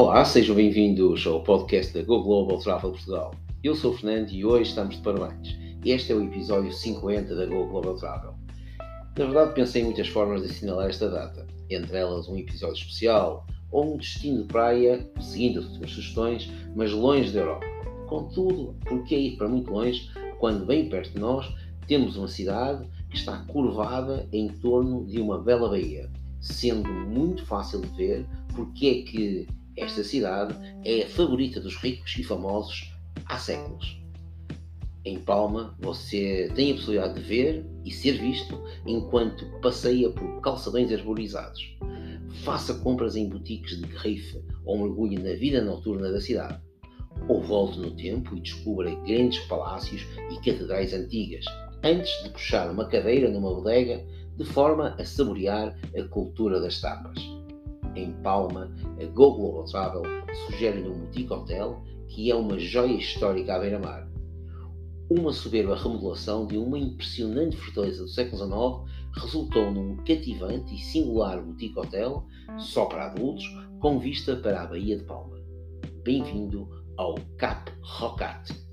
Olá, sejam bem-vindos ao podcast da Go Global Travel Portugal. Eu sou o Fernando e hoje estamos de parabéns. Este é o episódio 50 da Go Global Travel. Na verdade, pensei em muitas formas de assinalar esta data, entre elas um episódio especial ou um destino de praia, seguindo as últimas sugestões, mas longe da Europa. Contudo, por que ir para muito longe quando bem perto de nós temos uma cidade que está curvada em torno de uma bela baía, sendo muito fácil de ver porque é que esta cidade é a favorita dos ricos e famosos há séculos. Em Palma, você tem a possibilidade de ver e ser visto enquanto passeia por calçadões arborizados. Faça compras em boutiques de Riffe ou mergulhe na vida noturna da cidade. Ou volte no tempo e descubra grandes palácios e catedrais antigas, antes de puxar uma cadeira numa bodega de forma a saborear a cultura das tapas. Em Palma, a Go Global Travel sugere-lhe um boutique hotel que é uma joia histórica à beira-mar. Uma soberba remodelação de uma impressionante fortaleza do século XIX resultou num cativante e singular boutique hotel, só para adultos, com vista para a Baía de Palma. Bem-vindo ao Cap Rocat.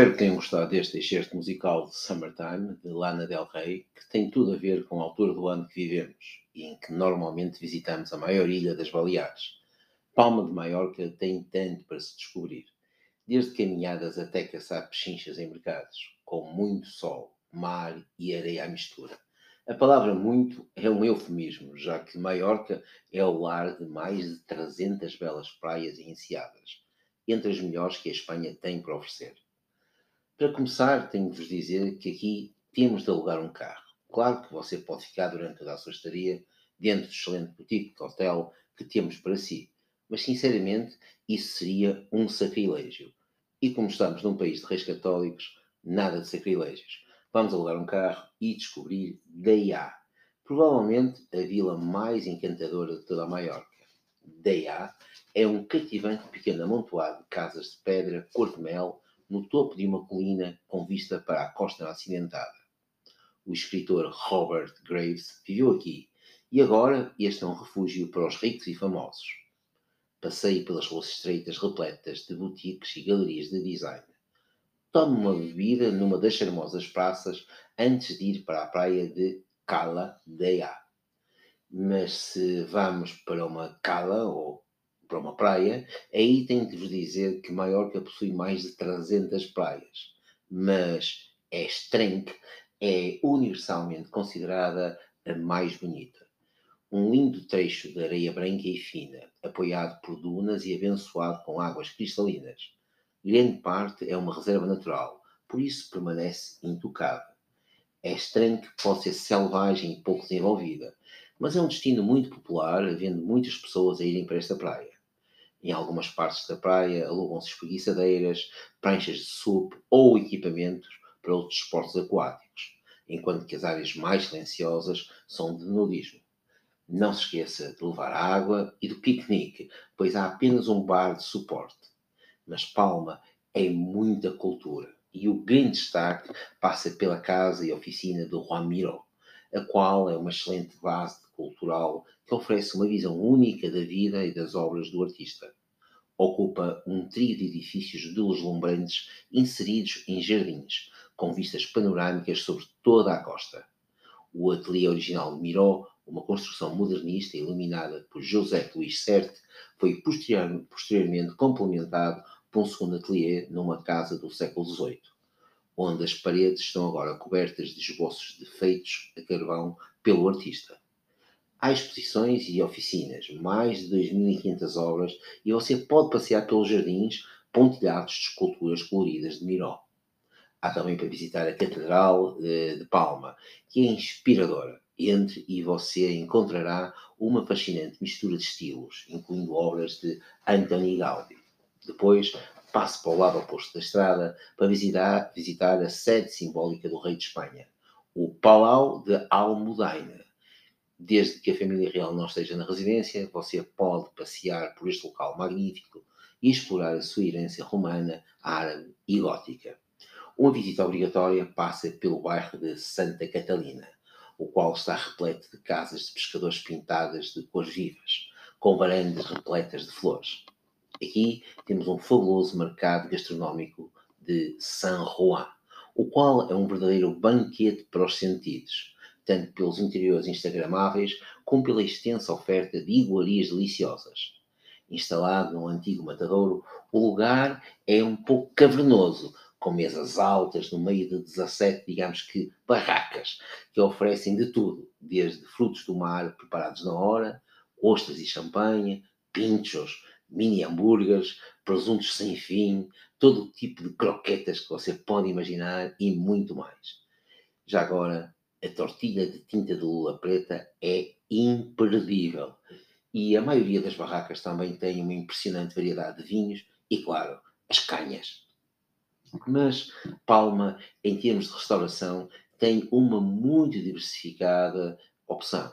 Espero que tenham gostado deste excerto musical de Summertime, de Lana Del Rey, que tem tudo a ver com a altura do ano que vivemos e em que normalmente visitamos a maior ilha das Baleares. Palma de Maiorca tem tanto para se descobrir, desde caminhadas até caçar pechinchas em mercados, com muito sol, mar e areia à mistura. A palavra muito é um eufemismo, já que Maiorca é o lar de mais de 300 belas praias e enseadas, entre as melhores que a Espanha tem para oferecer. Para começar, tenho de vos dizer que aqui temos de alugar um carro. Claro que você pode ficar durante toda a sua estadia dentro do excelente boutique de hotel que temos para si, mas sinceramente isso seria um sacrilégio. E como estamos num país de reis católicos, nada de sacrilégios. Vamos alugar um carro e descobrir Deiá, provavelmente a vila mais encantadora de toda a Maiorca. Deiá é um cativante pequeno amontoado de casas de pedra cor de mel no topo de uma colina com vista para a costa acidentada. O escritor Robert Graves viveu aqui e agora este é um refúgio para os ricos e famosos. Passeie pelas ruas estreitas repletas de boutiques e galerias de design. Tome uma bebida numa das charmosas praças antes de ir para a praia de Cala Deia. Mas se vamos para uma cala ou para uma praia, aí tenho de vos dizer que Maiorca possui mais de 300 praias. Mas Estrenque é universalmente considerada a mais bonita. Um lindo trecho de areia branca e fina, apoiado por dunas e abençoado com águas cristalinas. Grande parte é uma reserva natural, por isso permanece intocável. É estranho que pode ser selvagem e pouco desenvolvida, mas é um destino muito popular, havendo muitas pessoas a irem para esta praia. Em algumas partes da praia alugam-se espreguiçadeiras, pranchas de SUP ou equipamentos para outros esportes aquáticos, enquanto que as áreas mais silenciosas são de nudismo. Não se esqueça de levar água e do piquenique, pois há apenas um bar de suporte. Mas Palma é muita cultura e o grande destaque passa pela casa e oficina do Juan Miró, a qual é uma excelente base cultural que oferece uma visão única da vida e das obras do artista. ocupa um trio de edifícios deslumbrantes inseridos em jardins, com vistas panorâmicas sobre toda a costa. O ateliê original de Miró, uma construção modernista iluminada por José Luís Certe, foi posterior, posteriormente complementado por um segundo ateliê numa casa do século XVIII, onde as paredes estão agora cobertas de esboços de feitos a carvão pelo artista. Há exposições e oficinas, mais de 2.500 obras, e você pode passear pelos jardins pontilhados de esculturas coloridas de Miró. Há também para visitar a Catedral eh, de Palma, que é inspiradora. Entre e você encontrará uma fascinante mistura de estilos, incluindo obras de Antoni Gaudí. Depois, passe para o lado oposto da estrada para visitar, visitar a sede simbólica do rei de Espanha, o Palau de Almudaina Desde que a família real não esteja na residência, você pode passear por este local magnífico e explorar a sua herança romana, árabe e gótica. Uma visita obrigatória passa pelo bairro de Santa Catalina, o qual está repleto de casas de pescadores pintadas de cores vivas, com varandas repletas de flores. Aqui temos um fabuloso mercado gastronómico de San Juan, o qual é um verdadeiro banquete para os sentidos tanto pelos interiores instagramáveis como pela extensa oferta de iguarias deliciosas. Instalado num antigo matadouro, o lugar é um pouco cavernoso, com mesas altas no meio de 17, digamos que, barracas, que oferecem de tudo, desde frutos do mar preparados na hora, ostras e champanhe, pinchos, mini hambúrgueres, presuntos sem fim, todo o tipo de croquetas que você pode imaginar e muito mais. Já agora, a tortilha de tinta de lula preta é imperdível. E a maioria das barracas também tem uma impressionante variedade de vinhos e, claro, as canhas. Mas Palma, em termos de restauração, tem uma muito diversificada opção.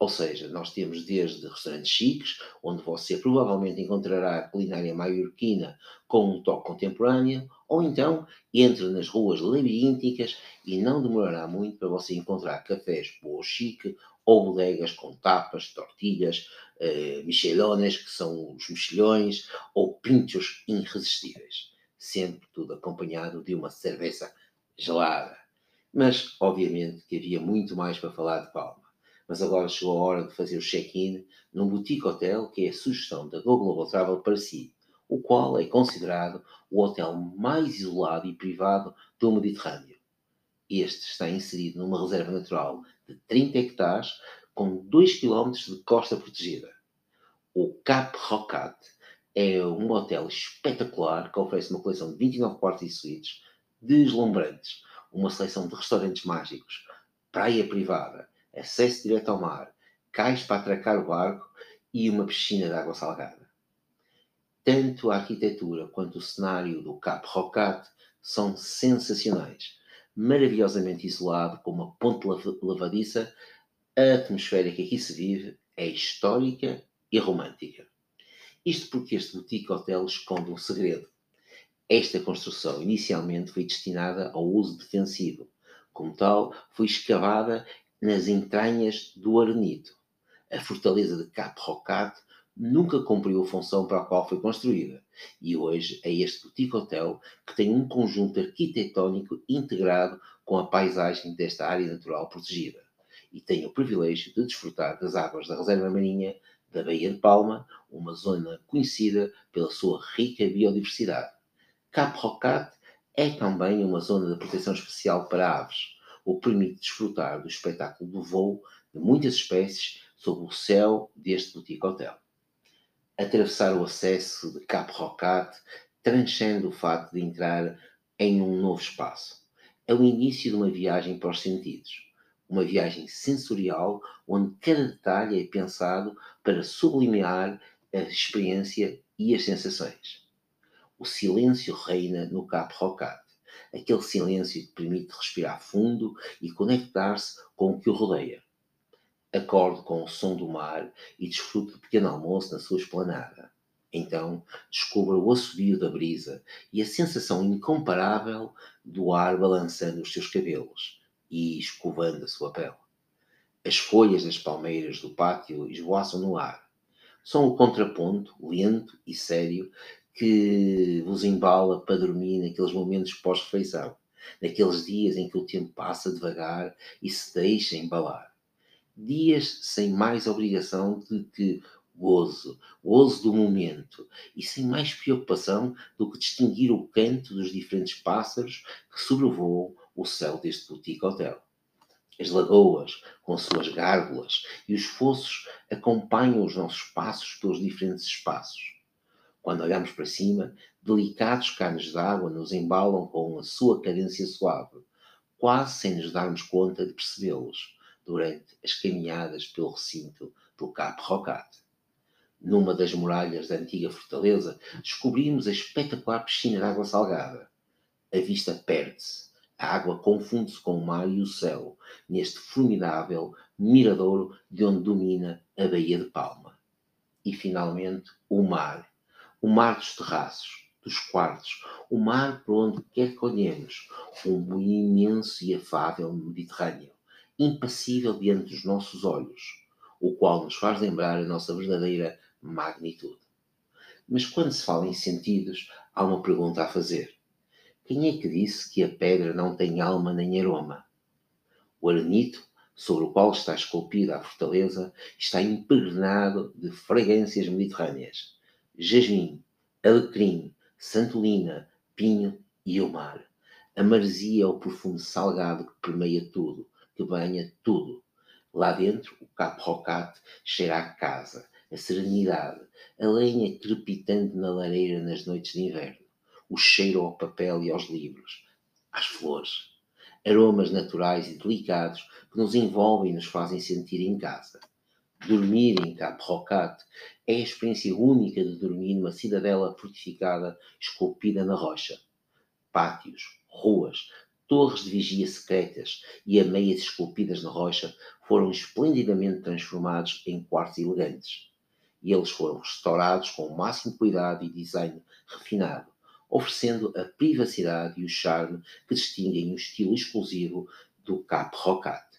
Ou seja, nós temos desde restaurantes chiques, onde você provavelmente encontrará a culinária maiorquina com um toque contemporâneo, ou então entre nas ruas labirínticas e não demorará muito para você encontrar cafés boa chique ou bodegas com tapas, tortilhas, eh, michelones, que são os mexilhões, ou pinchos irresistíveis. Sempre tudo acompanhado de uma cerveja gelada. Mas, obviamente, que havia muito mais para falar de Palma mas agora chegou a hora de fazer o check-in num boutique hotel que é a sugestão da Go Global Travel para si, o qual é considerado o hotel mais isolado e privado do Mediterrâneo. Este está inserido numa reserva natural de 30 hectares com 2 km de costa protegida. O Cap Rocat é um hotel espetacular que oferece uma coleção de 29 quartos e suítes deslumbrantes, uma seleção de restaurantes mágicos, praia privada, acesso direto ao mar, cais para atracar o barco e uma piscina de água salgada. Tanto a arquitetura quanto o cenário do Cap Rocat são sensacionais. Maravilhosamente isolado, com uma ponte lavadiça, a atmosfera que aqui se vive é histórica e romântica. Isto porque este boutique hotel esconde um segredo. Esta construção inicialmente foi destinada ao uso defensivo. Como tal, foi escavada nas entranhas do arenito. A fortaleza de Cap Rocat nunca cumpriu a função para a qual foi construída, e hoje é este boutique hotel que tem um conjunto arquitetónico integrado com a paisagem desta área natural protegida, e tem o privilégio de desfrutar das águas da reserva marinha da Baía de Palma, uma zona conhecida pela sua rica biodiversidade. Cap Rocat é também uma zona de proteção especial para aves, o permite desfrutar do espetáculo do voo de muitas espécies sob o céu deste boutique hotel. Atravessar o acesso de Cap Rocat transcende o facto de entrar em um novo espaço. É o início de uma viagem para os sentidos. Uma viagem sensorial onde cada detalhe é pensado para sublimiar a experiência e as sensações. O silêncio reina no Cap Rocat aquele silêncio que permite respirar fundo e conectar-se com o que o rodeia. Acorde com o som do mar e desfrute do pequeno almoço na sua esplanada. Então, descubra o assobio da brisa e a sensação incomparável do ar balançando os seus cabelos e escovando a sua pele. As folhas das palmeiras do pátio esvoaçam no ar. São o contraponto lento e sério que vos embala para dormir naqueles momentos pós-refeição, naqueles dias em que o tempo passa devagar e se deixa embalar. Dias sem mais obrigação de que gozo, gozo do momento e sem mais preocupação do que distinguir o canto dos diferentes pássaros que sobrevoam o céu deste boutique hotel. As lagoas, com suas gárgulas, e os fossos acompanham os nossos passos pelos diferentes espaços. Quando olhamos para cima, delicados canos d'água nos embalam com a sua cadência suave, quase sem nos darmos conta de percebê-los, durante as caminhadas pelo recinto do Cap Rocat. Numa das muralhas da antiga fortaleza, descobrimos a espetacular piscina de água salgada. A vista perde-se a água confunde-se com o mar e o céu, neste formidável miradouro de onde domina a Baía de Palma. E, finalmente, o mar. O mar dos terraços, dos quartos, o mar por onde quer que olhemos, um imenso e afável Mediterrâneo, impassível diante dos nossos olhos, o qual nos faz lembrar a nossa verdadeira magnitude. Mas quando se fala em sentidos, há uma pergunta a fazer. Quem é que disse que a pedra não tem alma nem aroma? O arenito, sobre o qual está esculpida a fortaleza, está impregnado de fragrâncias mediterrâneas. Jasmim, alecrim, santolina, pinho e o mar. A maresia é o perfume salgado que permeia tudo, que banha tudo. Lá dentro, o capo rocate cheira à casa, a serenidade, a lenha crepitante na lareira nas noites de inverno o cheiro ao papel e aos livros, às flores, aromas naturais e delicados que nos envolvem e nos fazem sentir em casa. Dormir em Cap Rocat é a experiência única de dormir numa cidadela fortificada esculpida na rocha. Pátios, ruas, torres de vigia secretas e ameias esculpidas na rocha foram esplendidamente transformados em quartos elegantes. E eles foram restaurados com o máximo cuidado e design refinado, oferecendo a privacidade e o charme que distinguem o estilo exclusivo do Cap Rocat.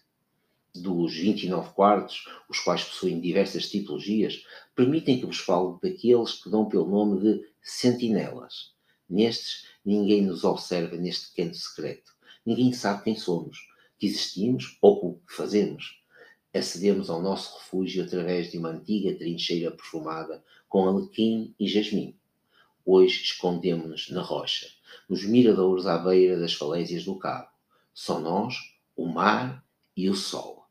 Dos 29 quartos, os quais possuem diversas tipologias, permitem que vos fale daqueles que dão pelo nome de sentinelas. Nestes, ninguém nos observa neste canto secreto. Ninguém sabe quem somos, que existimos ou o que fazemos. Acedemos ao nosso refúgio através de uma antiga trincheira perfumada com alequim e jasmim. Hoje escondemos-nos na rocha, nos miradouros à beira das falésias do cabo. Só nós, o mar e o sol.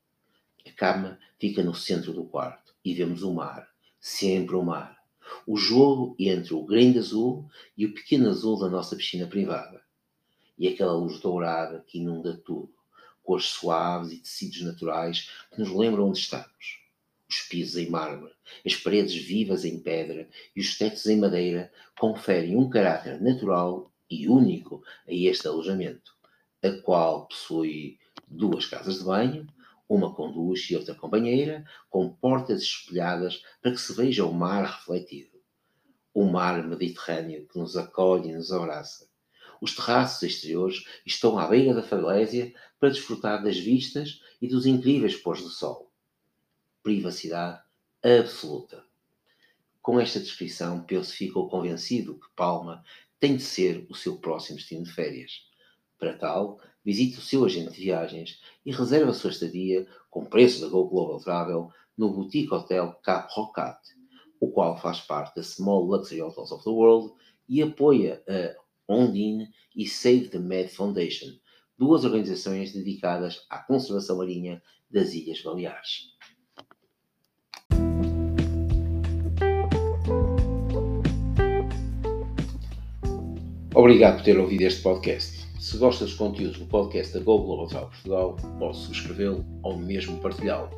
Cama fica no centro do quarto e vemos o mar, sempre o mar. O jogo entre o grande azul e o pequeno azul da nossa piscina privada. E aquela luz dourada que inunda tudo, cores suaves e tecidos naturais que nos lembram onde estamos os pisos em mármore, as paredes vivas em pedra e os tetos em madeira conferem um caráter natural e único a este alojamento, a qual possui duas casas de banho, uma com duche e outra com banheira, com portas espelhadas para que se veja o mar refletido. O mar Mediterrâneo que nos acolhe e nos abraça. Os terraços exteriores estão à beira da falésia para desfrutar das vistas e dos incríveis pôs do sol privacidade absoluta. Com esta descrição, Pelso ficou convencido que Palma tem de ser o seu próximo destino de férias. Para tal, visite o seu agente de viagens e reserve a sua estadia com preço da Go Global Travel no Boutique Hotel Cap Rocat, o qual faz parte da Small Luxury Hotels of the World e apoia a Ondine e Save the Med Foundation, duas organizações dedicadas à conservação marinha das Ilhas Baleares. Obrigado por ter ouvido este podcast. Se gosta dos conteúdos do podcast da Go Global Portugal, posso subscrevê-lo ou mesmo partilhá-lo.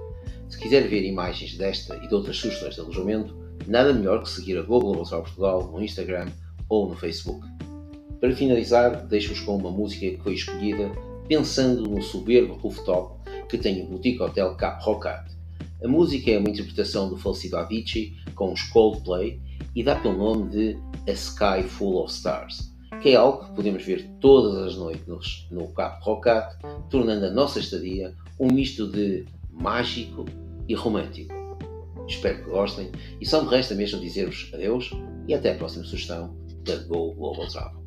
Se quiser ver imagens desta e de outras sugestões de alojamento, nada melhor que seguir a Go Global Portugal no Instagram ou no Facebook. Para finalizar, deixo-vos com uma música que foi escolhida pensando no soberbo rooftop que tem o Boutique Hotel Cap Rocat. A música é uma interpretação do falecido Avicii com os Coldplay e dá pelo nome de A Sky Full of Stars que é algo que podemos ver todas as noites no Cap Rocat, tornando a nossa estadia um misto de mágico e romântico. Espero que gostem e só me resta mesmo dizer-vos adeus e até a próxima sugestão da Go Global Travel.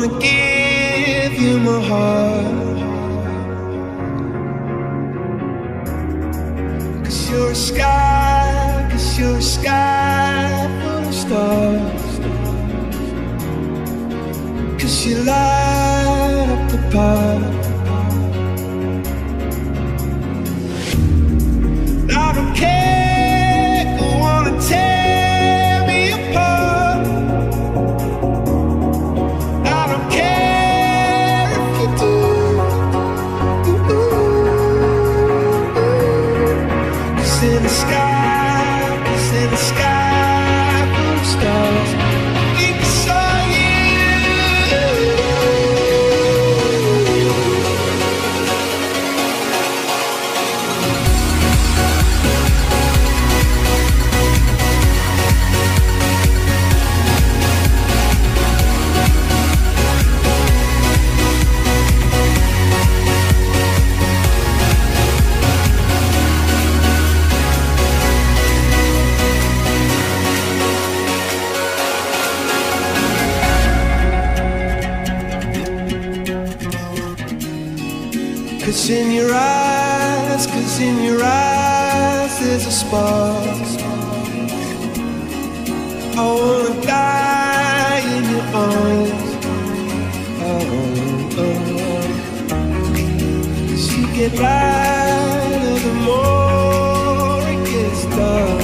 wanna give you my heart. Cause you're a sky, cause you're a sky full of stars. Cause you light up the path. get lighter, the more it gets dark.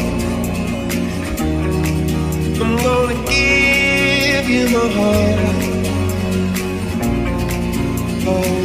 I'm gonna give you my heart. Oh.